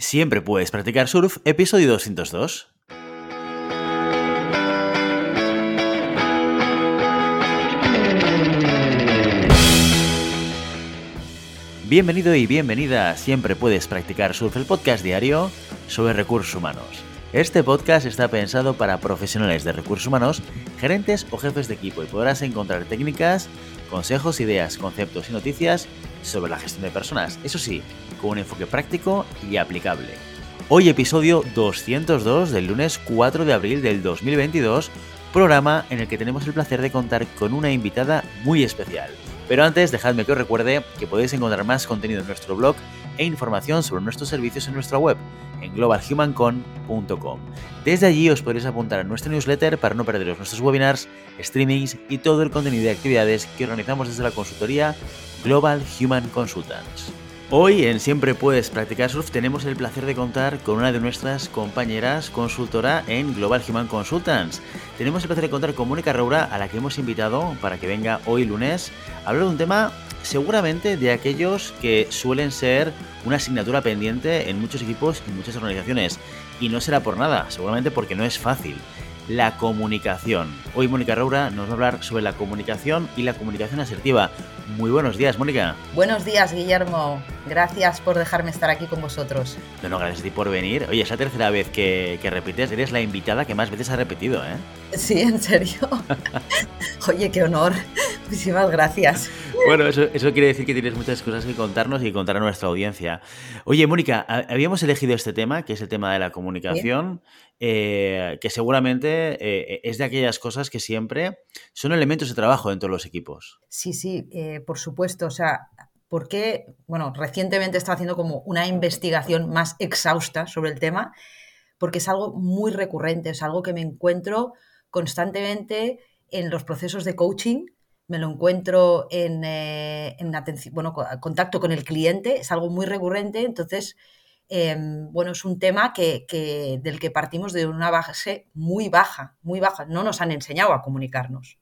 Siempre puedes practicar surf, episodio 202. Bienvenido y bienvenida a Siempre puedes practicar surf, el podcast diario sobre recursos humanos. Este podcast está pensado para profesionales de recursos humanos, gerentes o jefes de equipo y podrás encontrar técnicas, consejos, ideas, conceptos y noticias sobre la gestión de personas. Eso sí, con un enfoque práctico y aplicable. Hoy episodio 202 del lunes 4 de abril del 2022, programa en el que tenemos el placer de contar con una invitada muy especial. Pero antes, dejadme que os recuerde que podéis encontrar más contenido en nuestro blog e información sobre nuestros servicios en nuestra web, en globalhumancon.com. Desde allí os podréis apuntar a nuestro newsletter para no perderos nuestros webinars, streamings y todo el contenido de actividades que organizamos desde la consultoría Global Human Consultants. Hoy en Siempre Puedes Practicar Surf tenemos el placer de contar con una de nuestras compañeras consultora en Global Human Consultants. Tenemos el placer de contar con Mónica Roura, a la que hemos invitado para que venga hoy lunes a hablar de un tema seguramente de aquellos que suelen ser una asignatura pendiente en muchos equipos y muchas organizaciones. Y no será por nada, seguramente porque no es fácil la comunicación. Hoy Mónica Roura nos va a hablar sobre la comunicación y la comunicación asertiva. Muy buenos días, Mónica. Buenos días, Guillermo. Gracias por dejarme estar aquí con vosotros. No, no, gracias a ti por venir. Oye, es la tercera vez que, que repites. Eres la invitada que más veces ha repetido, ¿eh? Sí, en serio. Oye, qué honor. Muchísimas gracias. Bueno, eso, eso, quiere decir que tienes muchas cosas que contarnos y contar a nuestra audiencia. Oye, Mónica, habíamos elegido este tema, que es el tema de la comunicación, eh, que seguramente eh, es de aquellas cosas que siempre son elementos de trabajo dentro de los equipos. Sí, sí, eh, por supuesto. O sea, porque, bueno, recientemente estado haciendo como una investigación más exhausta sobre el tema, porque es algo muy recurrente, es algo que me encuentro constantemente en los procesos de coaching me lo encuentro en, eh, en atención, bueno, contacto con el cliente, es algo muy recurrente, entonces, em, bueno, es un tema que, del que partimos de una base muy baja, muy baja, no nos han enseñado a comunicarnos.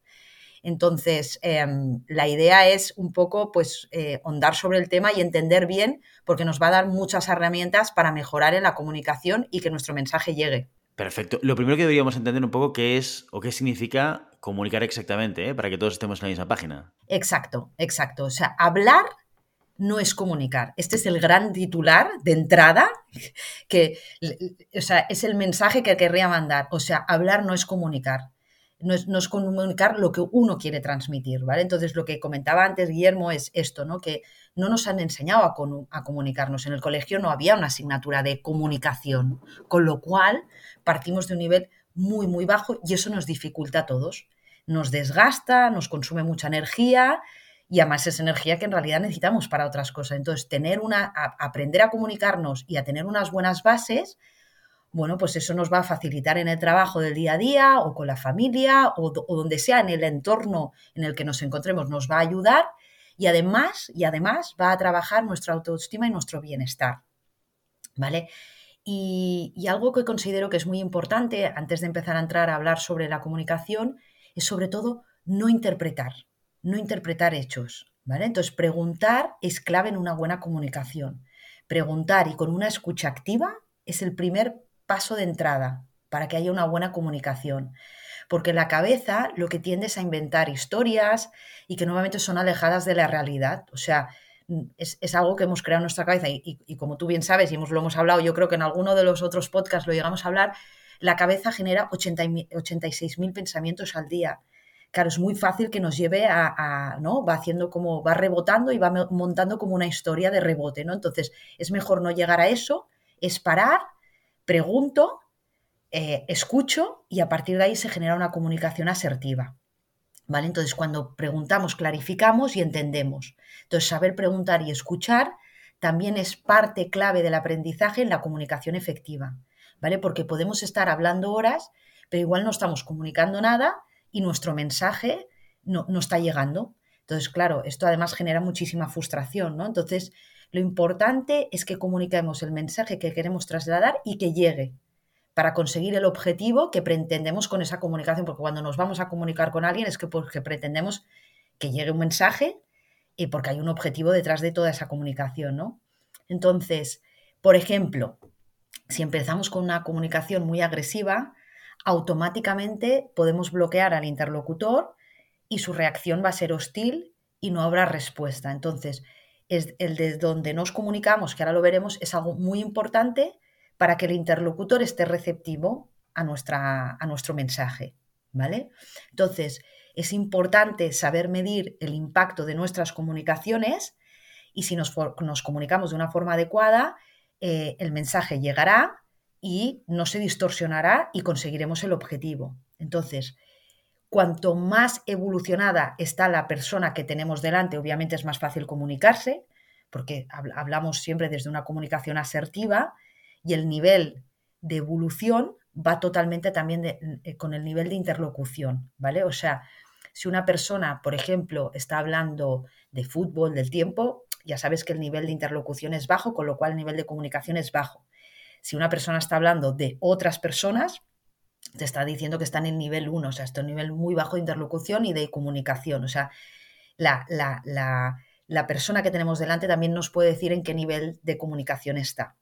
Entonces, em, la idea es un poco, pues, eh, ondar sobre el tema y entender bien, porque nos va a dar muchas herramientas para mejorar en la comunicación y que nuestro mensaje llegue. Perfecto. Lo primero que deberíamos entender un poco qué es o qué significa comunicar exactamente, ¿eh? para que todos estemos en la misma página. Exacto, exacto. O sea, hablar no es comunicar. Este es el gran titular de entrada, que o sea, es el mensaje que querría mandar. O sea, hablar no es comunicar. No es, no es, comunicar lo que uno quiere transmitir, ¿vale? Entonces, lo que comentaba antes Guillermo es esto, ¿no? Que no nos han enseñado a, comunicarnos. En el colegio no había una asignatura de comunicación, con lo cual partimos de un nivel muy, muy bajo y eso nos dificulta a todos. Nos desgasta, nos consume mucha energía y además es energía que en realidad necesitamos para otras cosas. Entonces, tener una, aprender a comunicarnos y a tener unas buenas bases, bueno, pues eso nos va a facilitar en el trabajo del día a día o con la familia o, o donde sea en el entorno en el que nos encontremos, nos va a ayudar y además, y además va a trabajar nuestra autoestima y nuestro bienestar. ¿Vale? Y, algo que considero que es muy importante antes de empezar a entrar a hablar sobre la comunicación es sobre todo no interpretar, no interpretar hechos. ¿vale? Entonces, preguntar es clave en una buena comunicación. Preguntar y con una escucha activa es el primer paso de entrada para que haya una buena comunicación. Porque la cabeza lo que tiende es a inventar historias y que nuevamente son alejadas de la realidad. O sea, es, algo que hemos creado en nuestra cabeza y, como tú bien sabes y hemos, lo hemos hablado, yo creo que en alguno de los otros podcasts lo llegamos a hablar, la cabeza genera 80, 86.000 pensamientos al día. Claro, es muy fácil que nos lleve a, ¿no? Va haciendo como, va rebotando y va montando como una historia de rebote, ¿no? Entonces, es mejor no llegar a eso, es parar, pregunto, eh, escucho y a partir de ahí se genera una comunicación asertiva. ¿Vale? Entonces, cuando preguntamos, clarificamos y entendemos. Entonces, saber preguntar y escuchar también es parte clave del aprendizaje en la comunicación efectiva, ¿vale? Porque podemos estar hablando horas, pero igual no estamos comunicando nada y nuestro mensaje no, no está llegando. Entonces, claro, esto además genera muchísima frustración, ¿no? Entonces, lo importante es que comuniquemos el mensaje que queremos trasladar y que llegue, para conseguir el objetivo que pretendemos con esa comunicación, porque cuando nos vamos a comunicar con alguien es que porque pretendemos que llegue un mensaje y porque hay un objetivo detrás de toda esa comunicación, ¿no? Entonces, por ejemplo, si empezamos con una comunicación muy agresiva, automáticamente podemos bloquear al interlocutor y su reacción va a ser hostil y no habrá respuesta. Entonces, es el de donde nos comunicamos, que ahora lo veremos, es algo muy importante para que el interlocutor esté receptivo a, nuestra, a nuestro mensaje. ¿Vale? Entonces, es importante saber medir el impacto de nuestras comunicaciones y si nos, comunicamos de una forma adecuada, eh, el mensaje llegará y no se distorsionará y conseguiremos el objetivo. Entonces, cuanto más evolucionada está la persona que tenemos delante, obviamente es más fácil comunicarse, porque hablamos siempre desde una comunicación asertiva y el nivel de evolución va totalmente también eh, con el nivel de interlocución, ¿vale? O sea, si una persona, por ejemplo, está hablando de fútbol, del tiempo, ya sabes que el nivel de interlocución es bajo, con lo cual el nivel de comunicación es bajo. Si una persona está hablando de otras personas, te está diciendo que está en el nivel 1, o sea, está en un nivel muy bajo de interlocución y de comunicación. O sea, la, la persona que tenemos delante también nos puede decir en qué nivel de comunicación está.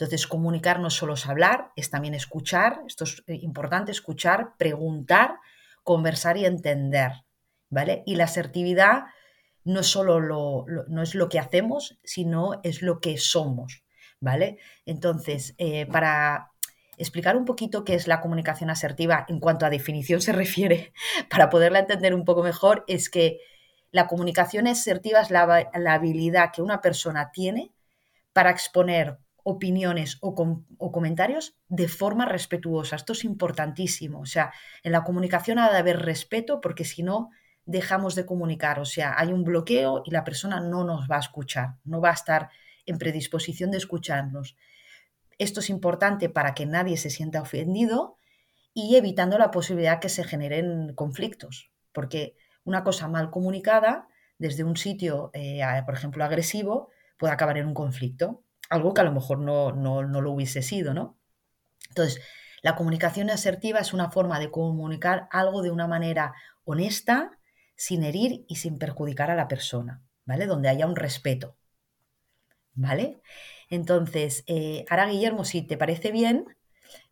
Entonces, comunicar no solo es hablar, es también escuchar, esto es eh, importante, escuchar, preguntar, conversar y entender, ¿vale? Y la asertividad no solo lo, no es lo que hacemos, sino es lo que somos, ¿vale? Entonces, eh, para explicar un poquito qué es la comunicación asertiva en cuanto a definición se refiere, para poderla entender un poco mejor, es que la comunicación asertiva es la habilidad que una persona tiene para exponer opiniones o, comentarios de forma respetuosa. Esto es importantísimo. O sea, en la comunicación ha de haber respeto porque si no, dejamos de comunicar. O sea, hay un bloqueo y la persona no nos va a escuchar, no va a estar en predisposición de escucharnos. Esto es importante para que nadie se sienta ofendido y evitando la posibilidad que se generen conflictos. Porque una cosa mal comunicada desde un sitio, eh, por ejemplo, agresivo, puede acabar en un conflicto algo que a lo mejor no, lo hubiese sido, ¿no? Entonces, la comunicación asertiva es una forma de comunicar algo de una manera honesta, sin herir y sin perjudicar a la persona, ¿vale? Donde haya un respeto, ¿vale? Entonces, eh, ahora Guillermo, si te parece bien,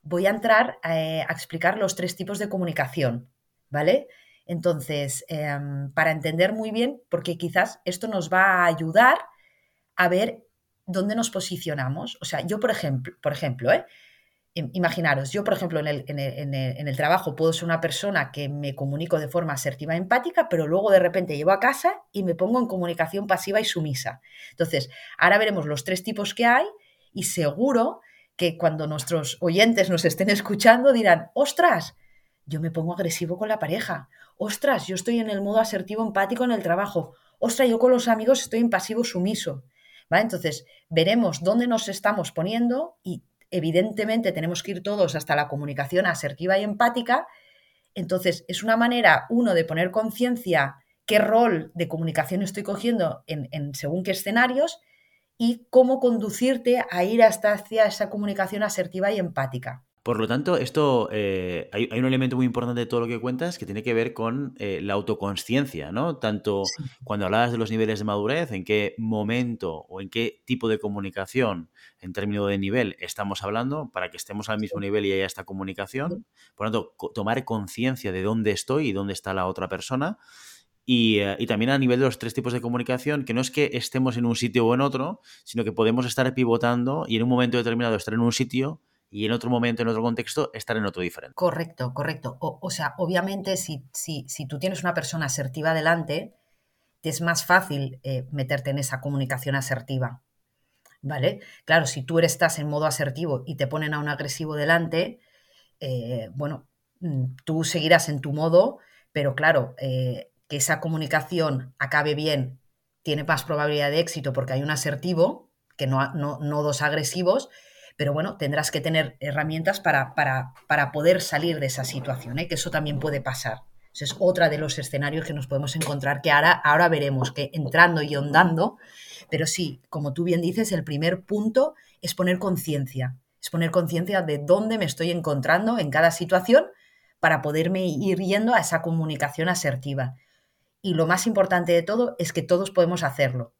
voy a entrar eh, a explicar los tres tipos de comunicación, ¿vale? Entonces, em, para entender muy bien, porque quizás esto nos va a ayudar a ver dónde nos posicionamos. O sea, yo, por ejemplo, por ejemplo ¿eh? imaginaros, yo, por ejemplo, en el, trabajo puedo ser una persona que me comunico de forma asertiva empática, pero luego de repente llevo a casa y me pongo en comunicación pasiva y sumisa. Entonces, ahora veremos los tres tipos que hay y seguro que cuando nuestros oyentes nos estén escuchando dirán, ostras, yo me pongo agresivo con la pareja, ostras, yo estoy en el modo asertivo empático en el trabajo, ostras, yo con los amigos estoy en pasivo sumiso. Entonces, veremos dónde nos estamos poniendo y evidentemente tenemos que ir todos hasta la comunicación asertiva y empática. Entonces, es una manera, uno, de poner conciencia qué rol de comunicación estoy cogiendo en, en, según qué escenarios y cómo conducirte a ir hasta hacia esa comunicación asertiva y empática. Por lo tanto, esto eh, hay, un elemento muy importante de todo lo que cuentas que tiene que ver con eh, la autoconsciencia, ¿no? Tanto cuando hablabas de los niveles de madurez, en qué momento o en qué tipo de comunicación, en términos de nivel, estamos hablando para que estemos al mismo nivel y haya esta comunicación. Por lo tanto, tomar conciencia de dónde estoy y dónde está la otra persona. Y, eh, y, también a nivel de los tres tipos de comunicación, que no es que estemos en un sitio o en otro, sino que podemos estar pivotando y en un momento determinado estar en un sitio y en otro momento, en otro contexto, estar en otro diferente. Correcto, correcto. O, sea, obviamente si, si, si, tú tienes una persona asertiva delante, te es más fácil eh, meterte en esa comunicación asertiva. ¿Vale? Claro, si tú estás en modo asertivo y te ponen a un agresivo delante, eh, bueno, mm, tú seguirás en tu modo, pero claro, eh, que esa comunicación acabe bien tiene más probabilidad de éxito porque hay un asertivo, que no, no, no dos agresivos, pero bueno, tendrás que tener herramientas para, para, para poder salir de esa situación, ¿eh? que eso también puede pasar. Ese es otra de los escenarios que nos podemos encontrar, que ahora, ahora veremos que entrando y ondando, pero sí, como tú bien dices, el primer punto es poner conciencia, es poner conciencia de dónde me estoy encontrando en cada situación para poderme ir yendo a esa comunicación asertiva. Y lo más importante de todo es que todos podemos hacerlo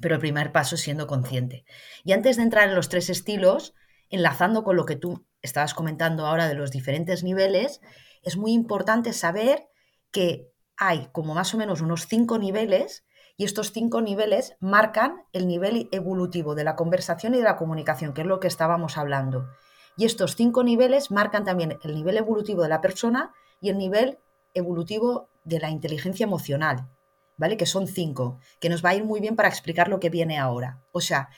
pero el primer paso es siendo consciente. Y antes de entrar en los tres estilos, enlazando con lo que tú estabas comentando ahora de los diferentes niveles, es muy importante saber que hay como más o menos unos cinco niveles y estos cinco niveles marcan el nivel evolutivo de la conversación y de la comunicación, que es lo que estábamos hablando. Y estos cinco niveles marcan también el nivel evolutivo de la persona y el nivel evolutivo de la inteligencia emocional, ¿vale? Que son cinco, que nos va a ir muy bien para explicar lo que viene ahora. O sea,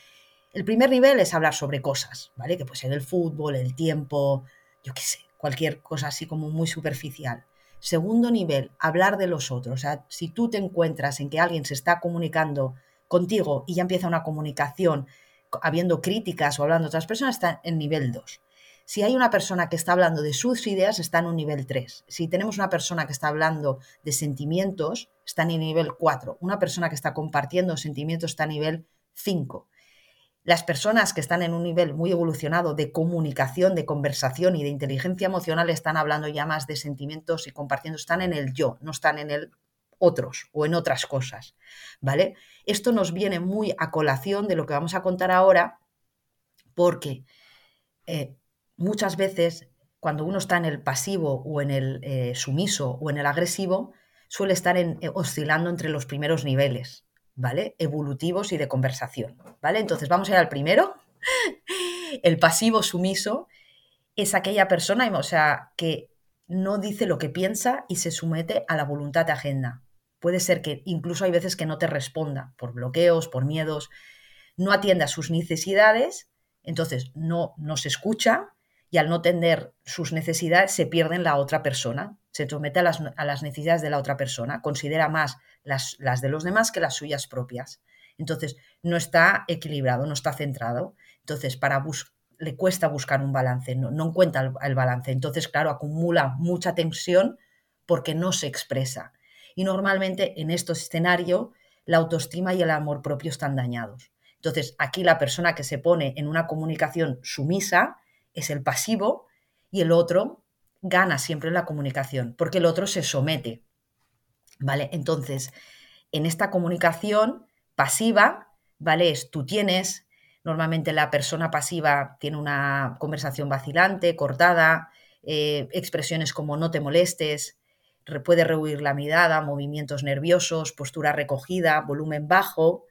el primer nivel es hablar sobre cosas, ¿vale? Que puede ser el fútbol, el tiempo, yo qué sé, cualquier cosa así como muy superficial. Segundo nivel, hablar de los otros. O sea, si tú te encuentras en que alguien se está comunicando contigo y ya empieza una comunicación habiendo críticas o hablando de otras personas, está en nivel 2. Si hay una persona que está hablando de sus ideas, está en un nivel 3. Si tenemos una persona que está hablando de sentimientos, está en el nivel 4. Una persona que está compartiendo sentimientos está a nivel 5. Las personas que están en un nivel muy evolucionado de comunicación, de conversación y de inteligencia emocional están hablando ya más de sentimientos y compartiendo, están en el yo, no están en el otros o en otras cosas, ¿vale? Esto nos viene muy a colación de lo que vamos a contar ahora, porque eh, muchas veces cuando uno está en el pasivo o en el eh, sumiso o en el agresivo, suele estar eh, oscilando entre los primeros niveles, ¿vale? Evolutivos y de conversación, ¿vale? Entonces vamos a ir al primero. El pasivo sumiso es aquella persona, o sea, que no dice lo que piensa y se somete a la voluntad de agenda. Puede ser que incluso hay veces que no te responda por bloqueos, por miedos, no atienda sus necesidades, entonces no nos escucha y al no tener sus necesidades se pierde en la otra persona, se somete a las, a las necesidades de la otra persona, considera más las, las, de los demás que las suyas propias. Entonces, no está equilibrado, no está centrado. Entonces, para le cuesta buscar un balance, no, no encuentra el, el balance. Entonces, claro, acumula mucha tensión porque no se expresa. Y normalmente en estos escenarios la autoestima y el amor propio están dañados. Entonces, aquí la persona que se pone en una comunicación sumisa es el pasivo y el otro gana siempre la comunicación, porque el otro se somete. ¿Vale? Entonces, en esta comunicación pasiva, ¿vale? Es tú tienes, normalmente la persona pasiva tiene una conversación vacilante, cortada, eh, expresiones como no te molestes, puede rehuir la mirada, movimientos nerviosos, postura recogida, volumen bajo.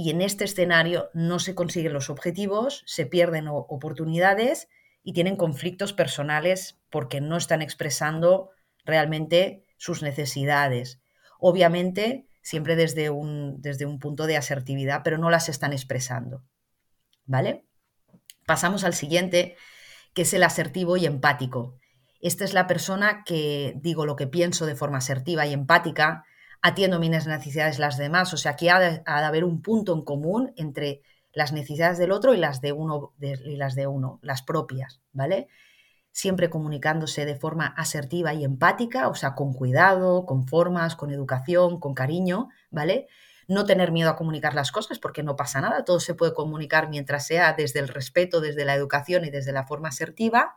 Y en este escenario no se consiguen los objetivos, se pierden oportunidades y tienen conflictos personales porque no están expresando realmente sus necesidades. Obviamente, siempre desde un, desde un punto de asertividad, pero no las están expresando. ¿Vale? Pasamos al siguiente, que es el asertivo y empático. Esta es la persona que digo lo que pienso de forma asertiva y empática, atiendo mis necesidades las demás. O sea, aquí ha de, ha de haber un punto en común entre las necesidades del otro y las de uno, y las de uno, las propias, ¿vale? Siempre comunicándose de forma asertiva y empática, o sea, con cuidado, con formas, con educación, con cariño, ¿vale? No tener miedo a comunicar las cosas porque no pasa nada, todo se puede comunicar mientras sea desde el respeto, desde la educación y desde la forma asertiva.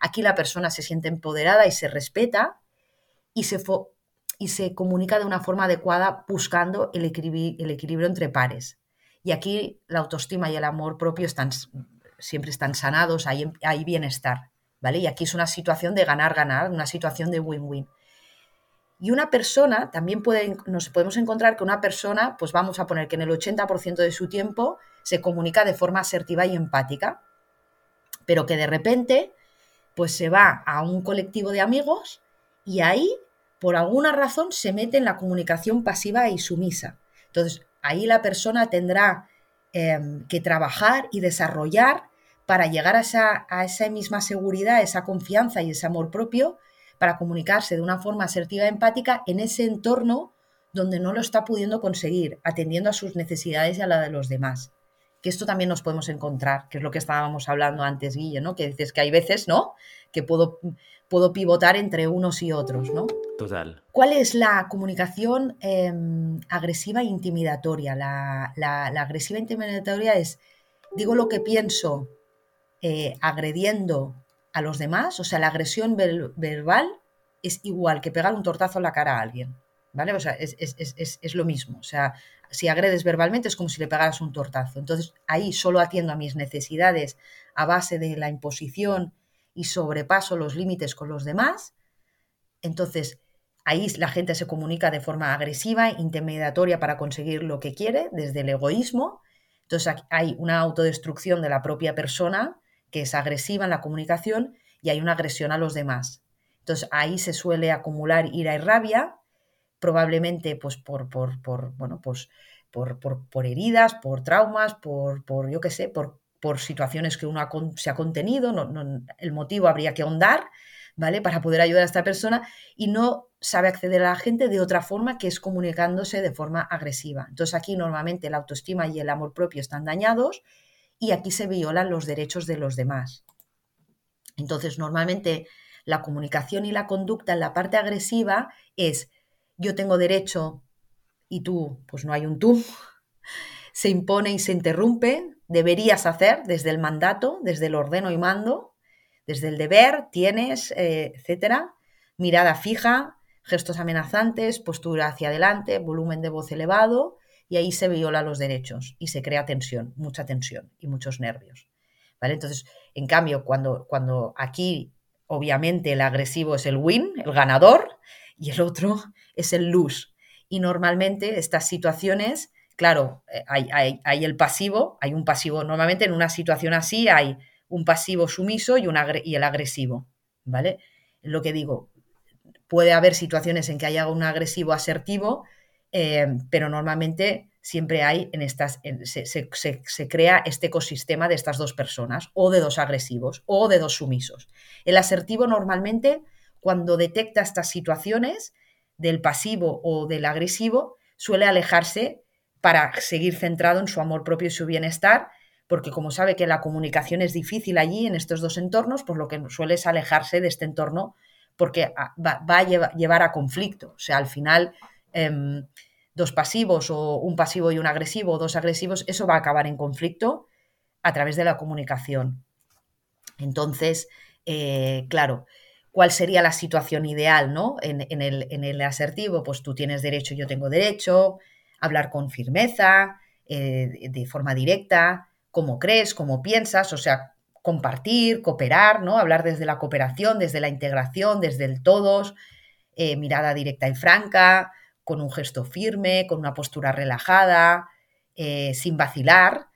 Aquí la persona se siente empoderada y se respeta y se, y se comunica de una forma adecuada buscando el, equilibrio, entre pares, y aquí la autoestima y el amor propio están, siempre están sanados, hay, hay bienestar, ¿vale? Y aquí es una situación de ganar-ganar, una situación de win-win. Y una persona, también puede, nos podemos encontrar que una persona, pues vamos a poner que en el 80% de su tiempo se comunica de forma asertiva y empática, pero que de repente, pues se va a un colectivo de amigos y ahí, por alguna razón, se mete en la comunicación pasiva y sumisa. Entonces, ahí la persona tendrá em, que trabajar y desarrollar para llegar a esa, a esa misma seguridad, esa confianza y ese amor propio para comunicarse de una forma asertiva y empática en ese entorno donde no lo está pudiendo conseguir, atendiendo a sus necesidades y a la de los demás. Que esto también nos podemos encontrar, que es lo que estábamos hablando antes, Guille, ¿no? Que dices que hay veces, ¿no? Que puedo puedo pivotar entre unos y otros, ¿no? Total. ¿Cuál es la comunicación eh, agresiva e intimidatoria? La, la, la, agresiva e intimidatoria es, digo lo que pienso eh, agrediendo a los demás, o sea, la agresión ver, verbal es igual que pegar un tortazo en la cara a alguien, ¿vale? O sea, es, es, lo mismo. O sea, si agredes verbalmente es como si le pegaras un tortazo. Entonces, ahí solo atiendo a mis necesidades a base de la imposición y sobrepaso los límites con los demás. Entonces, ahí la gente se comunica de forma agresiva, intimidatoria para conseguir lo que quiere, desde el egoísmo. Entonces, hay una autodestrucción de la propia persona que es agresiva en la comunicación y hay una agresión a los demás. Entonces, ahí se suele acumular ira y rabia probablemente pues por, por, por bueno, pues por, por, heridas, por traumas, por, por yo qué sé, por, por situaciones que uno se ha contenido, no, el motivo habría que ahondar, ¿vale? Para poder ayudar a esta persona y no sabe acceder a la gente de otra forma que es comunicándose de forma agresiva. Entonces aquí normalmente la autoestima y el amor propio están dañados y aquí se violan los derechos de los demás. Entonces normalmente la comunicación y la conducta en la parte agresiva es yo tengo derecho y tú, pues no hay un tú, se impone y se interrumpe, deberías hacer desde el mandato, desde el ordeno y mando, desde el deber, tienes, eh, etcétera, mirada fija, gestos amenazantes, postura hacia adelante, volumen de voz elevado, y ahí se viola los derechos y se crea tensión, mucha tensión y muchos nervios. ¿Vale? Entonces, en cambio, cuando, cuando aquí, obviamente, el agresivo es el win, el ganador, y el otro es el luz. Y normalmente estas situaciones, claro, eh, hay, el pasivo, hay un pasivo, normalmente en una situación así hay un pasivo sumiso y, un y el agresivo, ¿vale? Lo que digo, puede haber situaciones en que haya un agresivo asertivo, eh, pero normalmente siempre hay en estas, se, se, crea este ecosistema de estas dos personas, o de dos agresivos, o de dos sumisos. El asertivo normalmente cuando detecta estas situaciones del pasivo o del agresivo, suele alejarse para seguir centrado en su amor propio y su bienestar, porque como sabe que la comunicación es difícil allí en estos dos entornos, pues lo que suele es alejarse de este entorno porque va, a llevar a conflicto. O sea, al final, em, dos pasivos o un pasivo y un agresivo o dos agresivos, eso va a acabar en conflicto a través de la comunicación. Entonces, eh, claro, cuál sería la situación ideal, ¿no? En, el, asertivo, pues tú tienes derecho, yo tengo derecho, hablar con firmeza, eh, de forma directa, cómo crees, cómo piensas, o sea, compartir, cooperar, ¿no? Hablar desde la cooperación, desde la integración, desde el todos, eh, mirada directa y franca, con un gesto firme, con una postura relajada, eh, sin vacilar,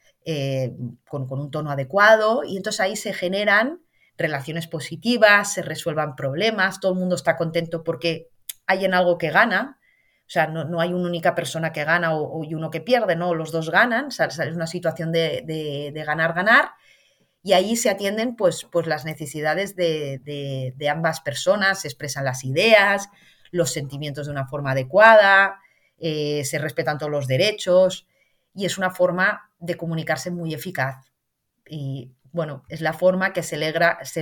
con, con, un tono adecuado, y entonces ahí se generan relaciones positivas, se resuelvan problemas, todo el mundo está contento porque hay en algo que gana. O sea, no, hay una única persona que gana o, y uno que pierde, no, los dos ganan, es una situación de, ganar-ganar y ahí se atienden pues, pues las necesidades de, ambas personas, se expresan las ideas, los sentimientos de una forma adecuada, eh, se respetan todos los derechos y es una forma de comunicarse muy eficaz. Bueno, es la forma que se,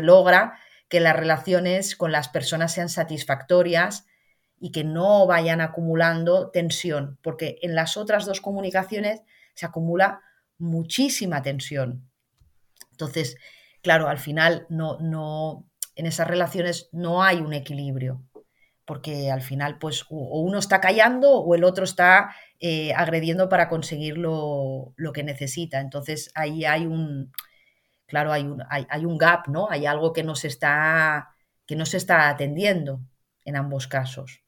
logra que las relaciones con las personas sean satisfactorias y que no vayan acumulando tensión, porque en las otras dos comunicaciones se acumula muchísima tensión. Entonces, claro, al final no, no, en esas relaciones no hay un equilibrio, porque al final, pues, o uno está callando o el otro está eh, agrediendo para conseguir lo, lo que necesita. Entonces, ahí hay un, claro, hay un, hay, un gap, ¿no? Hay algo que no, se está, que está atendiendo en ambos casos.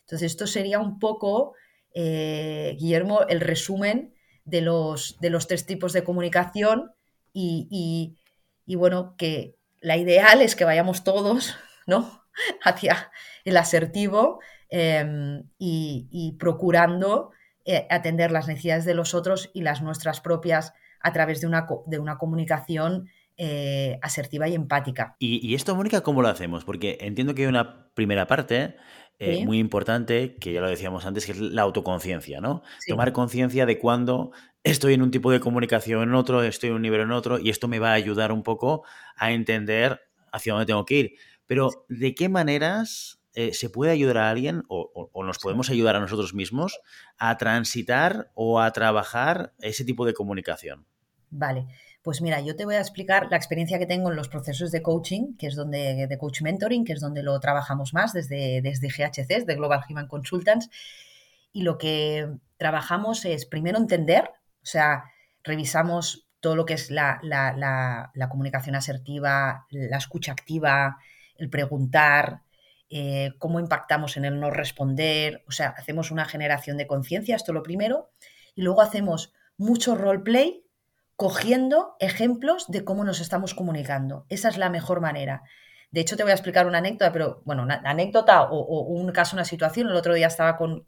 Entonces, esto sería un poco, eh, Guillermo, el resumen de los, de los tres tipos de comunicación y, bueno, que la ideal es que vayamos todos, ¿no? Hacia el asertivo em, y, procurando eh, atender las necesidades de los otros y las nuestras propias a través de una, de una comunicación eh, asertiva y empática. ¿Y, esto, Mónica, cómo lo hacemos? Porque entiendo que hay una primera parte eh, muy importante, que ya lo decíamos antes, que es la autoconciencia, ¿no? Tomar conciencia de cuándo estoy en un tipo de comunicación en otro, estoy en un nivel en otro, y esto me va a ayudar un poco a entender hacia dónde tengo que ir. Pero, ¿de qué maneras eh, se puede ayudar a alguien o, nos podemos ayudar a nosotros mismos a transitar o a trabajar ese tipo de comunicación? Vale, Pues mira, yo te voy a explicar la experiencia que tengo en los procesos de coaching, que es donde, de coach mentoring, que es donde lo trabajamos más desde, desde GHC, de Global Human Consultants. Y lo que trabajamos es primero entender, o sea, revisamos todo lo que es la, comunicación asertiva, la escucha activa, el preguntar, eh, cómo impactamos en el no responder, o sea, hacemos una generación de conciencia, esto lo primero, y luego hacemos mucho roleplay cogiendo ejemplos de cómo nos estamos comunicando. Esa es la mejor manera. De hecho, te voy a explicar una anécdota, pero bueno, una anécdota o, un caso, una situación. El otro día estaba con,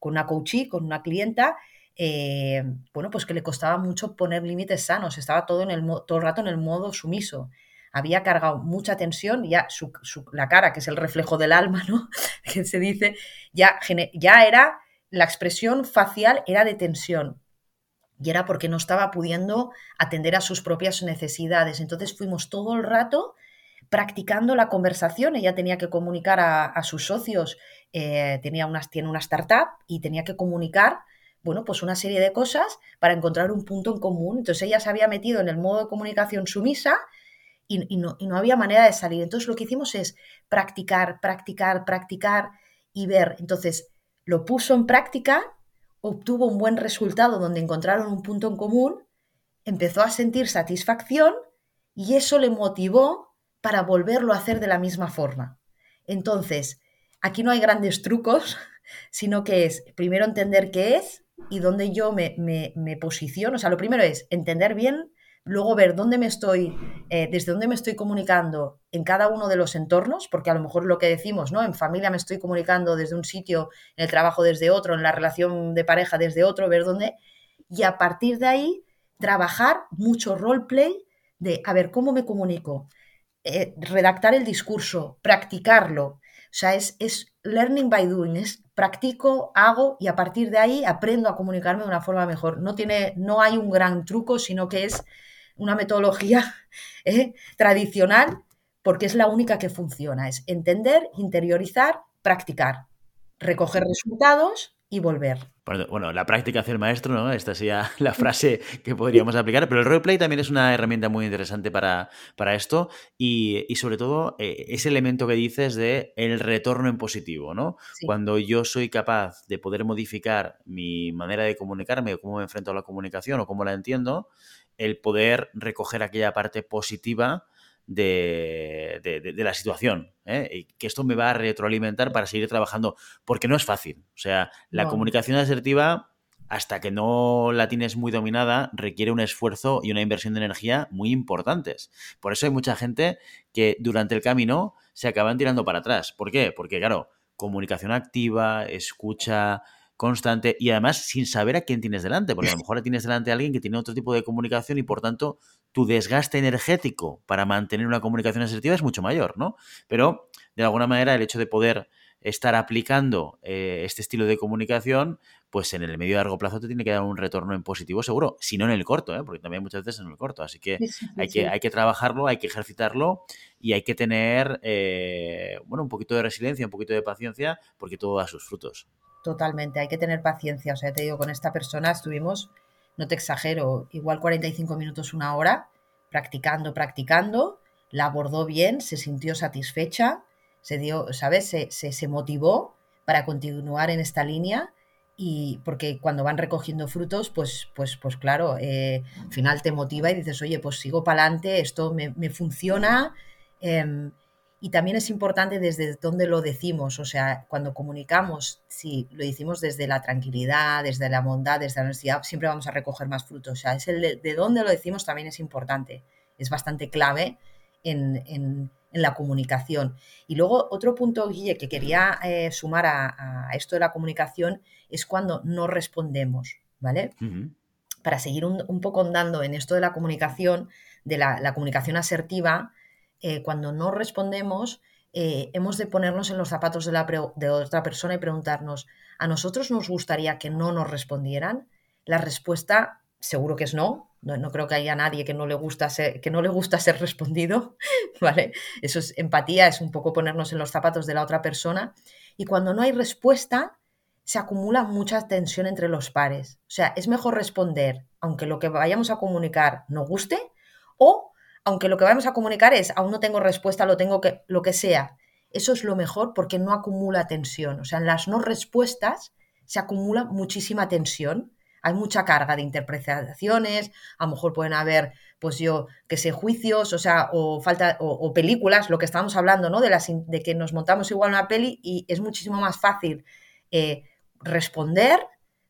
una coachee, con una clienta, eh, bueno, pues que le costaba mucho poner límites sanos, estaba todo, en el, todo el rato en el modo sumiso. Había cargado mucha tensión, ya la cara, que es el reflejo del alma, ¿no? que se dice, ya, ya era, la expresión facial era de tensión y era porque no estaba pudiendo atender a sus propias necesidades. Entonces fuimos todo el rato practicando la conversación. Ella tenía que comunicar a, sus socios, eh, tenía unas, tiene una startup y tenía que comunicar, bueno, pues una serie de cosas para encontrar un punto en común. Entonces ella se había metido en el modo de comunicación sumisa y, no, y no había manera de salir. Entonces lo que hicimos es practicar, practicar, practicar y ver. Entonces lo puso en práctica obtuvo un buen resultado donde encontraron un punto en común, empezó a sentir satisfacción y eso le motivó para volverlo a hacer de la misma forma. Entonces, aquí no hay grandes trucos, sino que es primero entender qué es y dónde yo me, me posiciono. O sea, lo primero es entender bien luego ver dónde me estoy, eh, desde dónde me estoy comunicando en cada uno de los entornos, porque a lo mejor lo que decimos, ¿no? En familia me estoy comunicando desde un sitio, en el trabajo desde otro, en la relación de pareja desde otro, ver dónde, y a partir de ahí trabajar mucho roleplay de, a ver, ¿cómo me comunico? Eh, redactar el discurso, practicarlo. O sea, es, es learning by doing, es practico, hago y a partir de ahí aprendo a comunicarme de una forma mejor. No, tiene, no hay un gran truco, sino que es una metodología ¿eh? tradicional porque es la única que funciona. Es entender, interiorizar, practicar, recoger resultados y volver. Bueno, la práctica hace el maestro, ¿no? Esta sería la frase que podríamos aplicar, pero el roleplay también es una herramienta muy interesante para, para esto y, sobre todo eh, ese elemento que dices de el retorno en positivo, ¿no? Cuando yo soy capaz de poder modificar mi manera de comunicarme o cómo me enfrento a la comunicación o cómo la entiendo, el poder recoger aquella parte positiva de, la situación. ¿eh? Y que esto me va a retroalimentar para seguir trabajando, porque no es fácil. O sea, la comunicación asertiva, hasta que no la tienes muy dominada, requiere un esfuerzo y una inversión de energía muy importantes. Por eso hay mucha gente que durante el camino se acaban tirando para atrás. ¿Por qué? Porque, claro, comunicación activa, escucha constante y además sin saber a quién tienes delante, porque a lo mejor tienes delante a alguien que tiene otro tipo de comunicación y por tanto tu desgaste energético para mantener una comunicación asertiva es mucho mayor, ¿no? Pero de alguna manera el hecho de poder estar aplicando eh, este estilo de comunicación, pues en el medio y largo plazo te tiene que dar un retorno en positivo seguro, si no en el corto, ¿eh? porque también muchas veces en el corto. Así que, hay, que hay que trabajarlo, hay que ejercitarlo y hay que tener, eh, bueno, un poquito de resiliencia, un poquito de paciencia, porque todo da sus frutos. Totalmente, hay que tener paciencia. O sea, te digo, con esta persona estuvimos, no te exagero, igual 45 minutos, una hora, practicando, practicando, la abordó bien, se sintió satisfecha, se dio, ¿sabes? Se, se, motivó para continuar en esta línea y porque cuando van recogiendo frutos, pues, pues, pues claro, eh, al final te motiva y dices, oye, pues sigo para adelante, esto me, me funciona. Em, y también es importante desde dónde lo decimos, o sea, cuando comunicamos, si lo decimos desde la tranquilidad, desde la bondad, desde la honestidad, siempre vamos a recoger más frutos. O sea, es el de, dónde lo decimos también es importante, es bastante clave en, la comunicación. Y luego otro punto, Guille, que quería eh, sumar a, esto de la comunicación es cuando no respondemos, ¿vale? Para seguir un, poco andando en esto de la comunicación, de la comunicación asertiva, eh, cuando no respondemos, eh, hemos de ponernos en los zapatos de, la de otra persona y preguntarnos, ¿a nosotros nos gustaría que no nos respondieran? La respuesta seguro que es no. No, creo que haya nadie que no le gusta ser, que no le ser respondido, ¿vale? Eso es empatía, es un poco ponernos en los zapatos de la otra persona. Y cuando no hay respuesta, se acumula mucha tensión entre los pares. O sea, es mejor responder aunque lo que vayamos a comunicar no guste, o aunque lo que vayamos a comunicar es, aún no tengo respuesta, lo tengo que, lo que sea. Eso es lo mejor porque no acumula tensión. O sea, en las no respuestas se acumula muchísima tensión hay mucha carga de interpretaciones, a lo mejor pueden haber, pues yo, que sé, juicios, o sea, o falta, o, películas, lo que estábamos hablando, ¿no? De, las, de que nos montamos igual una peli y es muchísimo más fácil eh, responder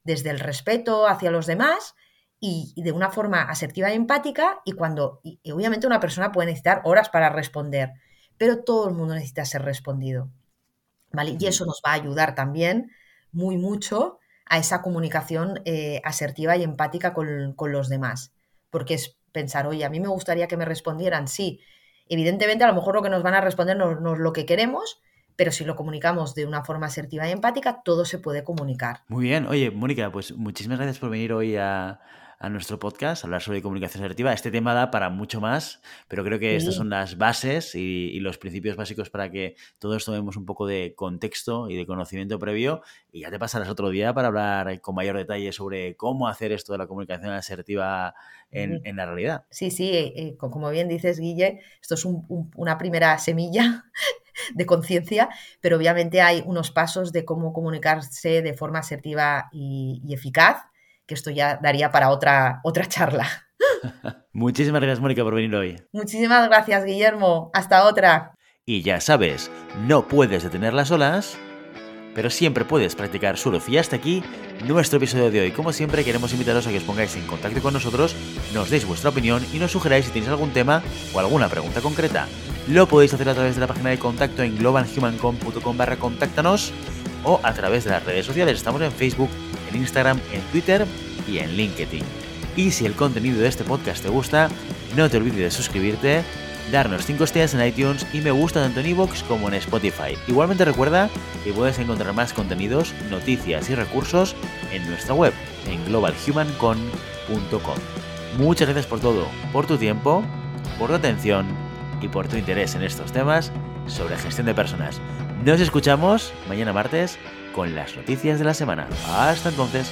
desde el respeto hacia los demás y, de una forma asertiva y empática y cuando, y obviamente una persona puede necesitar horas para responder, pero todo el mundo necesita ser respondido, ¿vale? Y eso nos va a ayudar también muy mucho a esa comunicación eh, asertiva y empática con, los demás. Porque es pensar, oye, a mí me gustaría que me respondieran, sí. Evidentemente, a lo mejor lo que nos van a responder no, es lo que queremos, pero si lo comunicamos de una forma asertiva y empática, todo se puede comunicar. Muy bien. Oye, Mónica, pues muchísimas gracias por venir hoy a, a nuestro podcast, hablar sobre comunicación asertiva. Este tema da para mucho más, pero creo que estas son las bases y, los principios básicos para que todos tomemos un poco de contexto y de conocimiento previo y ya te pasarás otro día para hablar con mayor detalle sobre cómo hacer esto de la comunicación asertiva en, la realidad. Sí, sí, eh, eh, como bien dices, Guille, esto es una primera semilla de conciencia, pero obviamente hay unos pasos de cómo comunicarse de forma asertiva y eficaz que esto ya daría para otra, otra charla. Muchísimas gracias, Mónica, por venir hoy. Muchísimas gracias, Guillermo. Hasta otra. Y ya sabes, no puedes detener las olas, pero siempre puedes practicar surf. Y hasta aquí nuestro episodio de hoy. Como siempre, queremos invitaros a que os pongáis en contacto con nosotros, nos deis vuestra opinión y nos sugeráis si tenéis algún tema o alguna pregunta concreta. Lo podéis hacer a través de la página de contacto en globalhumancom.com barra contáctanos o a través de las redes sociales. Estamos en Facebook, en Instagram, en Twitter y en LinkedIn. Y si el contenido de este podcast te gusta, no te olvides de suscribirte, darnos 5 estrellas en iTunes y me gusta tanto en iVoox como en Spotify. Igualmente recuerda que puedes encontrar más contenidos, noticias y recursos en nuestra web, en globalhumancon.com. Muchas gracias por todo, por tu tiempo, por tu atención y por tu interés en estos temas sobre gestión de personas. Nos escuchamos mañana martes con las noticias de la semana. Hasta entonces.